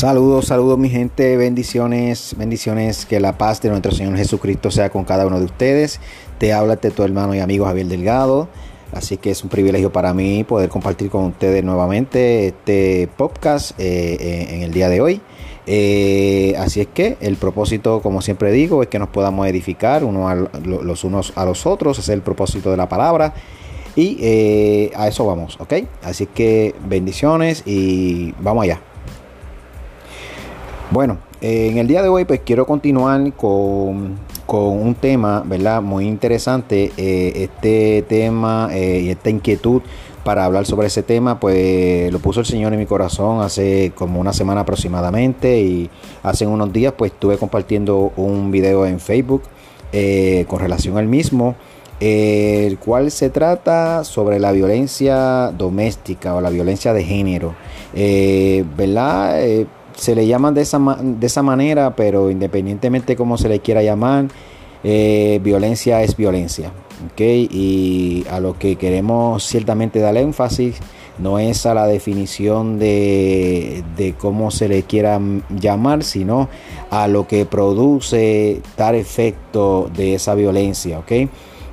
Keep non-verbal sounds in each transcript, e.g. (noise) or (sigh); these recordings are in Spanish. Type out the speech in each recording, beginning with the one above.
Saludos, saludos mi gente, bendiciones, bendiciones, que la paz de nuestro Señor Jesucristo sea con cada uno de ustedes. Te habla este tu hermano y amigo Javier Delgado, así que es un privilegio para mí poder compartir con ustedes nuevamente este podcast eh, eh, en el día de hoy. Eh, así es que el propósito, como siempre digo, es que nos podamos edificar uno los unos a los otros, es el propósito de la palabra. Y a eso vamos, ¿ok? Así que bendiciones y vamos allá. Bueno, en el día de hoy pues quiero continuar con, un tema, ¿verdad? Muy interesante. Eh, este tema eh, y esta inquietud para hablar sobre ese tema, pues lo puso el Señor en mi corazón hace como una semana aproximadamente y hace unos días pues estuve compartiendo un video en Facebook eh, con relación al mismo, el cual se trata sobre la violencia doméstica o la violencia de género, ¿verdad? Se le llaman de esa, de esa manera, pero independientemente cómo se le quiera llamar, eh, violencia es violencia. ¿okay? Y a lo que queremos ciertamente dar énfasis no es a la definición de, de, cómo se le quiera llamar, sino a lo que produce tal efecto de esa violencia. ¿okay?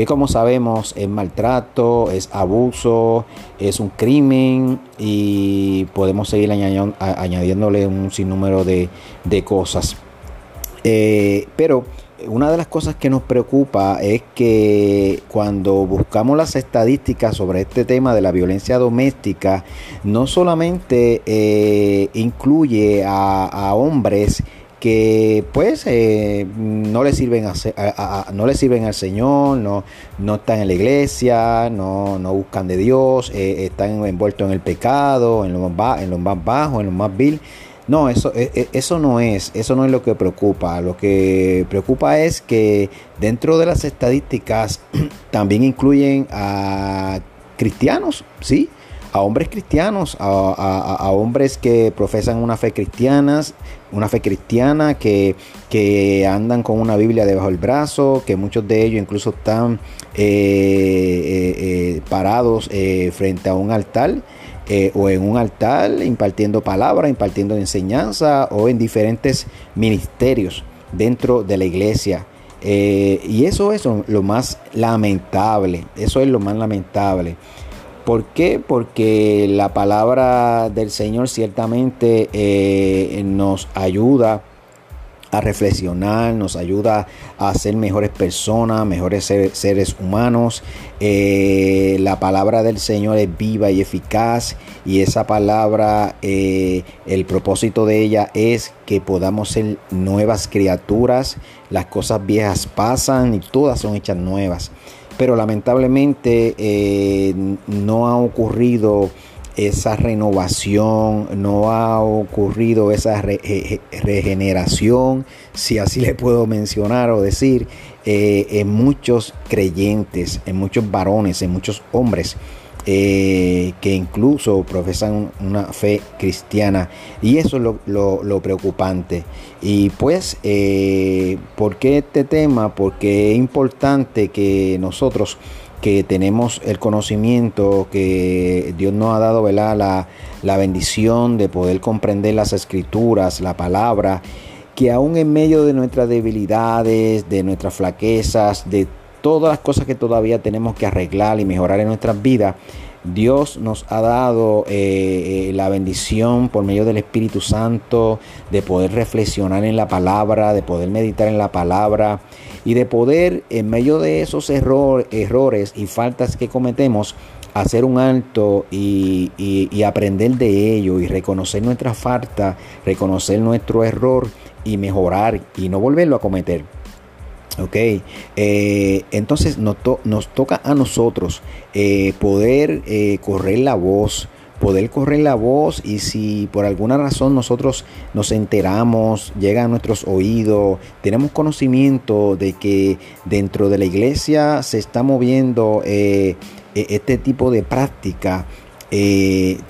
Que como sabemos es maltrato, es abuso, es un crimen y podemos seguir añadiéndole un sinnúmero de, cosas. Eh, pero una de las cosas que nos preocupa es que cuando buscamos las estadísticas sobre este tema de la violencia doméstica, no solamente eh, incluye a hombres, que pues eh, no le sirven no le sirven al Señor, no, no están en la iglesia, no, no buscan de Dios, eh, están envueltos en el pecado, en lo más, en lo más bajo, en lo más vil. No, eso, e, e, eso no es, eso no es lo que preocupa. Lo que preocupa es que dentro de las estadísticas (clears throat) también incluyen a cristianos, ¿sí? A hombres cristianos, a, hombres que profesan una fe cristiana, una fe cristiana, que, que, andan con una Biblia debajo del brazo, que muchos de ellos incluso están eh, eh, eh, parados frente a un altar. o en un altar impartiendo palabra, impartiendo enseñanza o en diferentes ministerios dentro de la iglesia. y eso es lo más lamentable, eso es lo más lamentable. ¿Por qué? Porque la palabra del Señor ciertamente eh, nos ayuda a reflexionar, nos ayuda a ser mejores personas, mejores seres humanos. Eh, la palabra del Señor es viva y eficaz y esa palabra, eh, el propósito de ella es que podamos ser nuevas criaturas. Las cosas viejas pasan y todas son hechas nuevas pero lamentablemente eh, no ha ocurrido esa renovación, no ha ocurrido esa regeneración, si así le puedo mencionar o decir, eh, en muchos creyentes, en muchos varones, en muchos hombres. Eh, que incluso profesan una fe cristiana. Y eso es lo, preocupante. Y pues eh, ¿por qué este tema? porque es importante que nosotros que tenemos el conocimiento que Dios nos ha dado La, la bendición de poder comprender las escrituras, la palabra, que aún en medio de nuestras debilidades, de nuestras flaquezas, de todas las cosas que todavía tenemos que arreglar y mejorar en nuestras vidas, Dios nos ha dado eh, eh, la bendición por medio del Espíritu Santo de poder reflexionar en la palabra, de poder meditar en la palabra y de poder en medio de esos errores y faltas que cometemos hacer un alto y, y aprender de ello y reconocer nuestra falta, reconocer nuestro error y mejorar y no volverlo a cometer. Ok, eh, entonces nos, toca a nosotros eh, poder eh, correr la voz, poder correr la voz y si por alguna razón nosotros nos enteramos, llega a nuestros oídos, tenemos conocimiento de que dentro de la iglesia se está moviendo e, este tipo de práctica,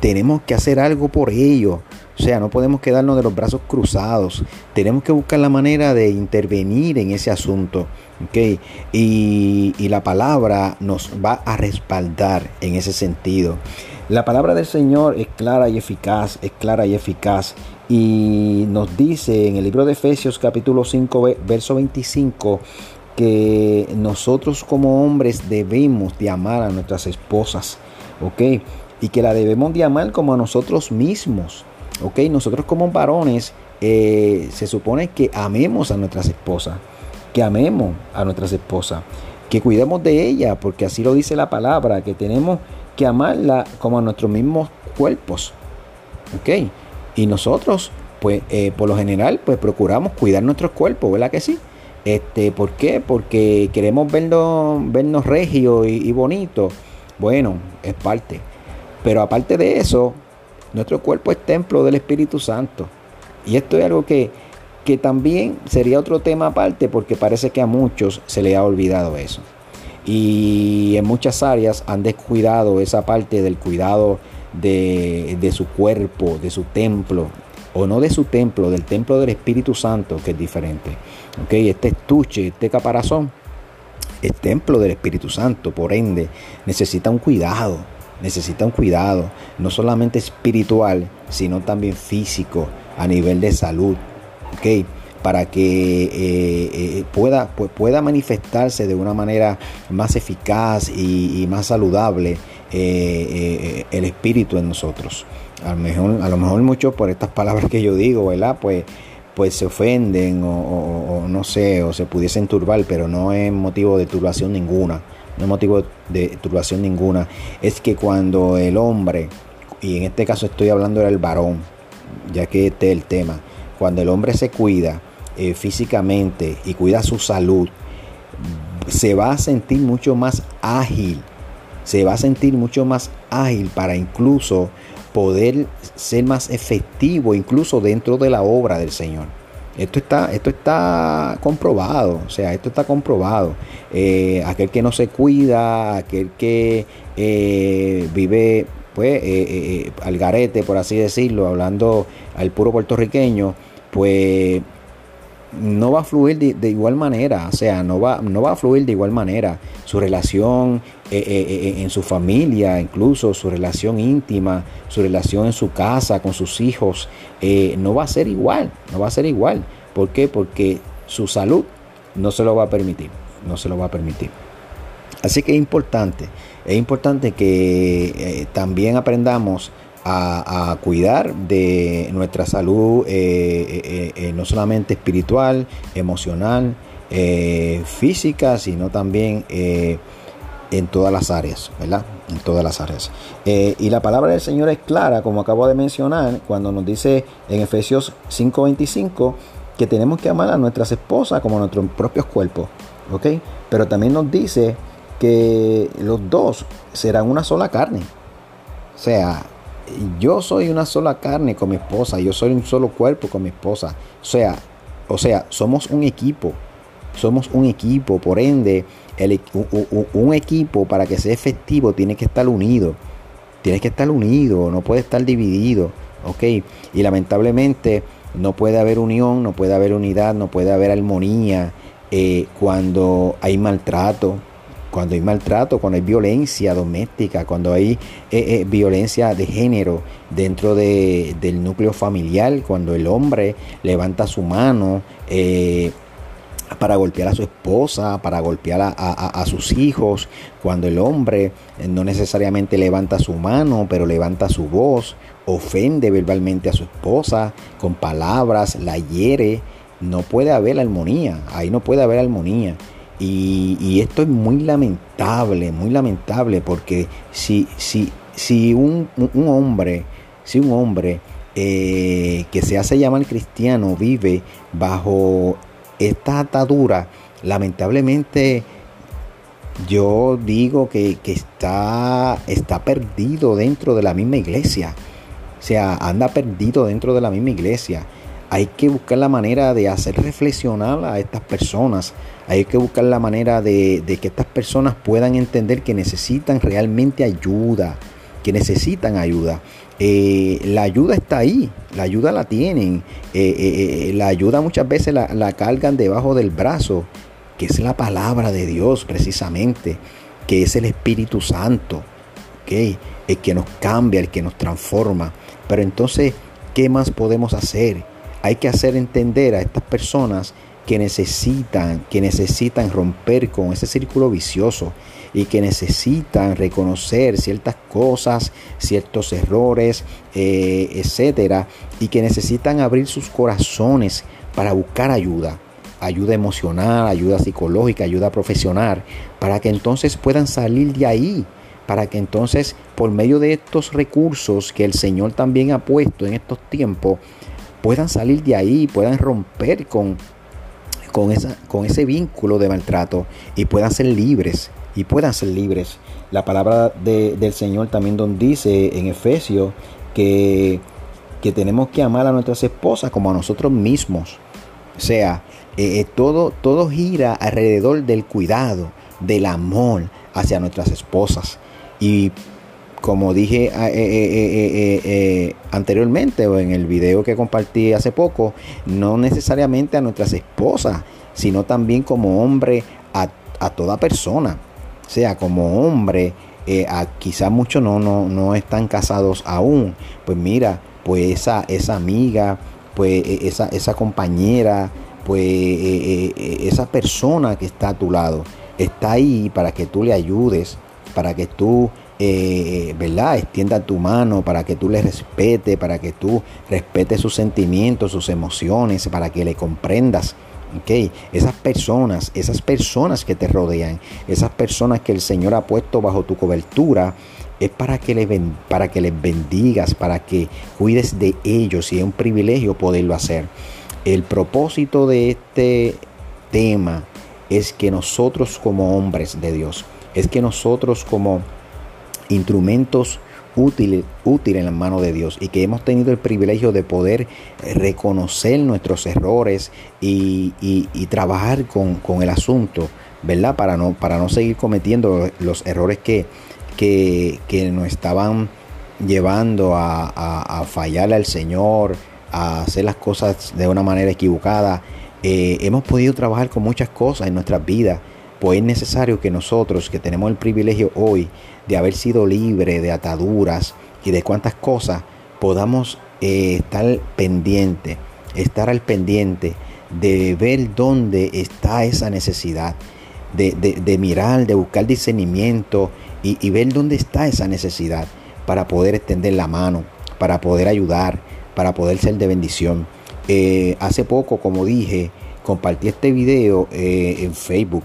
tenemos que hacer algo por ello. O sea, no podemos quedarnos de los brazos cruzados. Tenemos que buscar la manera de intervenir en ese asunto. ¿okay? Y, la palabra nos va a respaldar en ese sentido. La palabra del Señor es clara y eficaz, es clara y eficaz. y nos dice en el libro de Efesios capítulo 5 verso 25 que nosotros como hombres debemos de amar a nuestras esposas, ¿ok? Y que la debemos de amar como a nosotros mismos, ¿ok? Nosotros como varones eh, se supone que amemos a nuestras esposas, que amemos a nuestras esposas, que cuidemos de ella, porque así lo dice la palabra, que tenemos que amarla como a nuestros mismos cuerpos, ¿ok? Y nosotros, pues, eh, por lo general, pues procuramos cuidar nuestros cuerpos, ¿verdad que sí? Este, ¿Por qué? Porque queremos vernos, vernos regios y, y bonitos. Bueno, es parte. Pero aparte de eso, nuestro cuerpo es templo del Espíritu Santo. Y esto es algo que, que también sería otro tema aparte porque parece que a muchos se le ha olvidado eso. Y en muchas áreas han descuidado esa parte del cuidado de, su cuerpo, de su templo, o no de su templo, del templo del Espíritu Santo, que es diferente. ¿Okay? Este estuche, este caparazón, es templo del Espíritu Santo, por ende, necesita un cuidado, necesita un cuidado, no solamente espiritual, sino también físico, a nivel de salud, para que eh, eh, pueda, pueda manifestarse de una manera más eficaz y más saludable eh, el espíritu en nosotros. A lo, mejor, a lo mejor muchos por estas (laughs) palabras que yo digo, ¿verdad? Pues, pues se ofenden o, no sé, o se pudiesen turbar, pero no es motivo de turbación ninguna. No motivo de turbación ninguna. Es que cuando el hombre, y en este caso estoy hablando del varón, ya que este es el tema, cuando el hombre se cuida eh, físicamente y cuida su salud, se va a sentir mucho más ágil se va a sentir mucho más ágil para incluso poder ser más efectivo incluso dentro de la obra del Señor. Esto está, esto está comprobado, o sea, esto está comprobado. Eh, aquel que no se cuida, aquel que eh, vive pues eh, al garete, por así decirlo, hablando al puro puertorriqueño, pues no va a fluir de, igual manera, o sea, no va, no va a fluir de igual manera. Su relación eh, eh, eh, en su familia, incluso su relación íntima, su relación en su casa, con sus hijos, no va a ser igual, no va a ser igual. ¿Por qué? Porque su salud no se lo va a permitir, no se lo va a permitir. Así que es importante, es importante que también aprendamos a, cuidar de nuestra salud, eh, eh, eh, no solamente espiritual, emocional, física, sino también en todas las áreas, ¿verdad? En todas las áreas. y la palabra del Señor es clara, como acabo de mencionar, cuando nos dice en Efesios 5:25 que tenemos que amar a nuestras esposas como a nuestros propios cuerpos, ¿ok? Pero también nos dice que los dos serán una sola carne. O sea, yo soy una sola carne con mi esposa, yo soy un solo cuerpo con mi esposa. O sea, o sea, somos un equipo. Somos un equipo, por ende, el, un, equipo para que sea efectivo tiene que estar unido. Tiene que estar unido, no puede estar dividido. ¿Ok? Y lamentablemente no puede haber unión, no puede haber unidad, no puede haber armonía eh, cuando hay maltrato, cuando hay maltrato, cuando hay violencia doméstica, cuando hay eh, eh, violencia de género dentro del núcleo familiar, cuando el hombre levanta su mano eh, para golpear a su esposa, para golpear a, sus hijos, cuando el hombre no necesariamente levanta su mano, pero levanta su voz, ofende verbalmente a su esposa con palabras, la hiere, no puede haber armonía, ahí no puede haber armonía. Y, esto es muy lamentable, muy lamentable, porque si, si, si un, hombre, si un hombre eh, que se hace llamar cristiano vive bajo esta atadura, lamentablemente yo digo que, que, está, está perdido dentro de la misma iglesia. O sea, anda perdido dentro de la misma iglesia. Hay que buscar la manera de hacer reflexionar a estas personas. Hay que buscar la manera de, que estas personas puedan entender que necesitan realmente ayuda, que necesitan ayuda. Eh, la ayuda está ahí, la ayuda la tienen. Eh, eh, la ayuda muchas veces la, cargan debajo del brazo, que es la palabra de Dios precisamente, que es el Espíritu Santo, el que nos cambia, el que nos transforma. Pero entonces ¿qué más podemos hacer? Hay que hacer entender a estas personas que necesitan, que necesitan romper con ese círculo vicioso y que necesitan reconocer ciertas cosas, ciertos errores, eh, etcétera, y que necesitan abrir sus corazones para buscar ayuda, ayuda emocional, ayuda psicológica, ayuda profesional, para que entonces puedan salir de ahí, para que entonces por medio de estos recursos que el Señor también ha puesto en estos tiempos, puedan salir de ahí, puedan romper con con, esa, con ese vínculo de maltrato y puedan ser libres, y puedan ser libres. La palabra del Señor también donde dice en Efesios que, que, tenemos que amar a nuestras esposas como a nosotros mismos. O sea, eh, eh, todo, todo gira alrededor del cuidado, del amor hacia nuestras esposas. Y como dije eh, anteriormente o en el video que compartí hace poco, no necesariamente a nuestras esposas, sino también como hombre a, a toda persona. O sea, como hombre, eh, quizás muchos no, no, no están casados aún. Pues mira, pues esa, esa amiga, pues e, esa, esa compañera, pues e, e, esa persona que está a tu lado, está ahí para que tú le ayudes, para que tú eh, ¿verdad? Extienda tu mano para que tú le respetes, para que tú respetes sus sentimientos, sus emociones, para que le comprendas. Okay. Esas personas, esas personas que te rodean, esas personas que el Señor ha puesto bajo tu cobertura, es para que, les, para que les bendigas, para que cuides de ellos y es un privilegio poderlo hacer. El propósito de este tema es que nosotros como hombres de Dios, es que nosotros como instrumentos útiles útil en la mano de Dios y que hemos tenido el privilegio de poder reconocer nuestros errores y, trabajar con, el asunto, ¿verdad? Para no, para no seguir cometiendo los errores que, que, nos estaban llevando a, a, fallarle al Señor, a hacer las cosas de una manera equivocada. Eh, hemos podido trabajar con muchas cosas en nuestras vidas pues es necesario que nosotros, que tenemos el privilegio hoy de haber sido libres de ataduras y de cuantas cosas, podamos eh, estar pendiente, estar al pendiente de ver dónde está esa necesidad, de, mirar, de buscar discernimiento y, ver dónde está esa necesidad para poder extender la mano, para poder ayudar, para poder ser de bendición. Eh, hace poco, como dije, compartí este video eh, en Facebook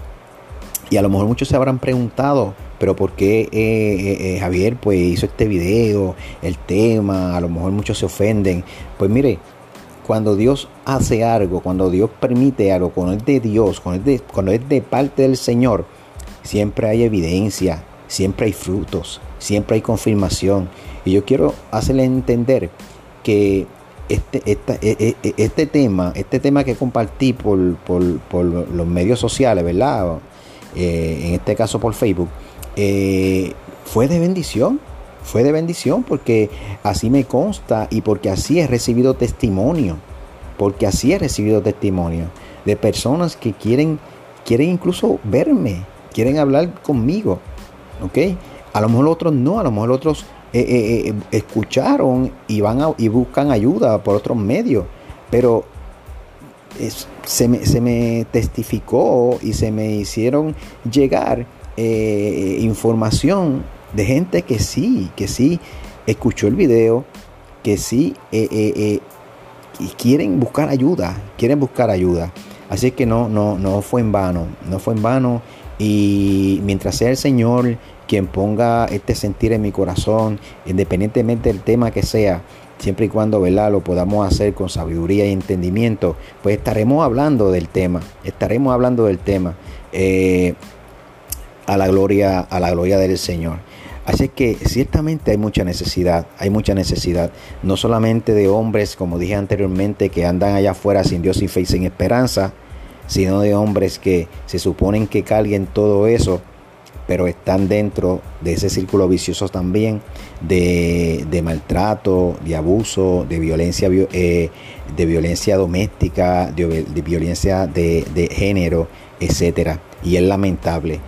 y a lo mejor muchos se habrán preguntado, pero ¿por qué eh, eh, eh, Javier pues hizo este video, el tema? A lo mejor muchos se ofenden. Pues mire, cuando Dios hace algo, cuando Dios permite algo, cuando es de Dios, cuando es de, cuando es de parte del Señor, siempre hay evidencia, siempre hay frutos, siempre hay confirmación. Y yo quiero hacerle entender que este, e, e, e, este tema, este tema que compartí por, por, por los medios sociales, ¿verdad? Eh, en este caso por Facebook, eh, fue de bendición. Fue de bendición porque así me consta y porque así he recibido testimonio. Porque así he recibido testimonio de personas que quieren, quieren incluso verme, quieren hablar conmigo. ¿Ok? A lo mejor otros no, a lo mejor otros eh, escucharon y van y buscan ayuda por otros medios. Pero se, me, testificó y se me hicieron llegar eh, información de gente que sí, que sí escuchó el video, que sí eh, eh, y quieren buscar ayuda, quieren buscar ayuda. Así que no, no, no fue en vano, no fue en vano. Y mientras sea el Señor quien ponga este sentir en mi corazón, independientemente del tema que sea, siempre y cuando ¿verdad? lo podamos hacer con sabiduría y entendimiento, pues estaremos hablando del tema, estaremos hablando del tema eh, a la gloria, a la gloria del Señor. Así que ciertamente hay mucha necesidad, hay mucha necesidad, no solamente de hombres, como dije anteriormente, que andan allá afuera sin Dios y fe y sin esperanza, sino de hombres que se suponen que carguen todo eso pero están dentro de ese círculo vicioso también de, maltrato, de abuso, de violencia, eh, de violencia doméstica, de, violencia de, género, etcétera. Y es lamentable.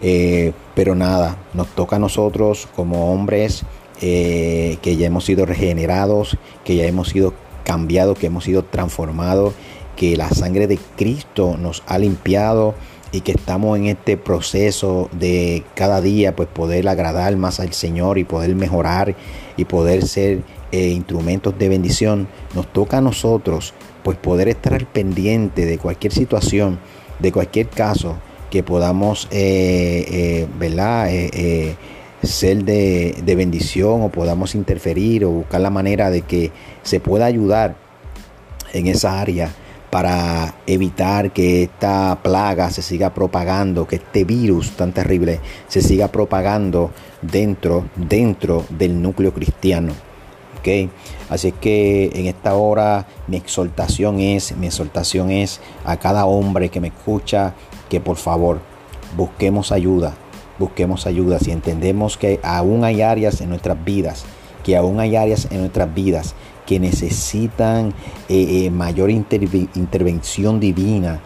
Eh, pero nada, nos toca a nosotros como hombres, eh, que ya hemos sido regenerados, que ya hemos sido cambiados, que hemos sido transformados, que la sangre de Cristo nos ha limpiado y que estamos en este proceso de cada día pues poder agradar más al Señor y poder mejorar y poder ser eh, instrumentos de bendición, nos toca a nosotros pues poder estar pendiente de cualquier situación, de cualquier caso que podamos, eh, eh, ¿verdad? ser de, de bendición o podamos interferir o buscar la manera de que se pueda ayudar en esa área para evitar que esta plaga se siga propagando, que este virus tan terrible se siga propagando dentro, dentro del núcleo cristiano. Así es que en esta hora mi exhortación es, mi exhortación es a cada hombre que me escucha que por favor busquemos ayuda, busquemos ayuda. Si entendemos que aún hay áreas en nuestras vidas, que aún hay áreas en nuestras vidas que necesitan eh, eh, mayor intervención divina,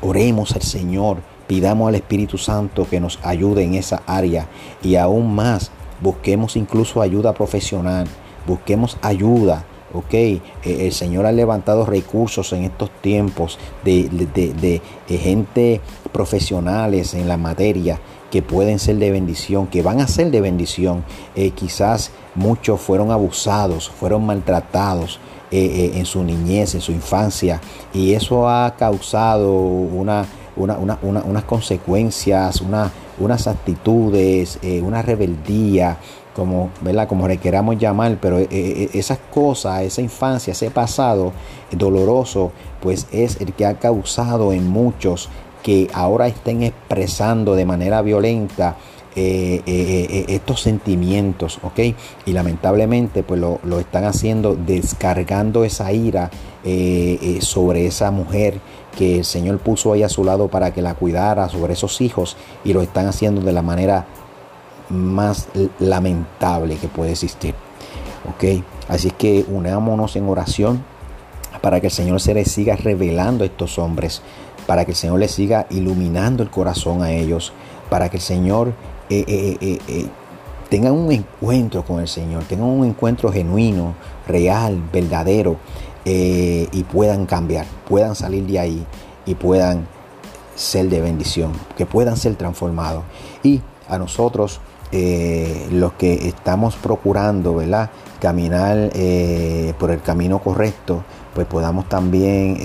oremos al Señor, pidamos al Espíritu Santo que nos ayude en esa área y aún más, busquemos incluso ayuda profesional, busquemos ayuda. Ok, eh, el Señor ha levantado recursos en estos tiempos de, de gente profesionales en la materia que pueden ser de bendición, que van a ser de bendición. Eh, quizás muchos fueron abusados, fueron maltratados eh, en su niñez, en su infancia, y eso ha causado una, unas consecuencias, unas actitudes, una rebeldía, como, ¿verdad? como le queramos llamar, pero esas cosas, esa infancia, ese pasado doloroso, pues es el que ha causado en muchos que ahora estén expresando de manera violenta eh, eh, eh, estos sentimientos, ¿ok? Y lamentablemente pues lo, están haciendo descargando esa ira sobre esa mujer que el Señor puso ahí a su lado para que la cuidara, sobre esos hijos, y lo están haciendo de la manera más lamentable que puede existir, ¿ok? Así es que unámonos en oración para que el Señor se les siga revelando a estos hombres para que el Señor les siga iluminando el corazón a ellos, para que el Señor eh, eh, eh, tengan un encuentro con el Señor, tengan un encuentro genuino, real, verdadero, y puedan cambiar, puedan salir de ahí y puedan ser de bendición, que puedan ser transformados. Y a nosotros, los que estamos procurando, ¿verdad? Caminar por el camino correcto, pues podamos también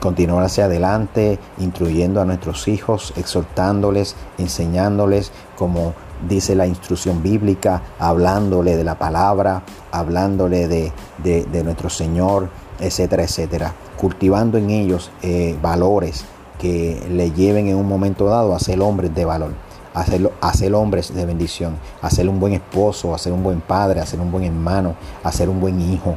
continuar hacia adelante, instruyendo a nuestros hijos, exhortándoles, enseñándoles como dice la instrucción bíblica, hablándole de la palabra, hablándole de, nuestro Señor, etcétera, etcétera. Cultivando en ellos eh, valores que le lleven en un momento dado a ser hombres de valor, a ser hombres de bendición, a ser un buen esposo, a ser un buen padre, a ser un buen hermano, a ser un buen hijo.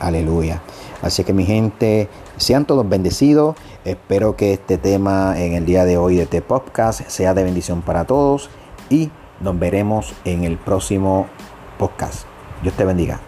Aleluya. Así que mi gente, sean todos bendecidos. Espero que este tema en el día de hoy de este podcast sea de bendición para todos y nos veremos en el próximo podcast. Dios te bendiga.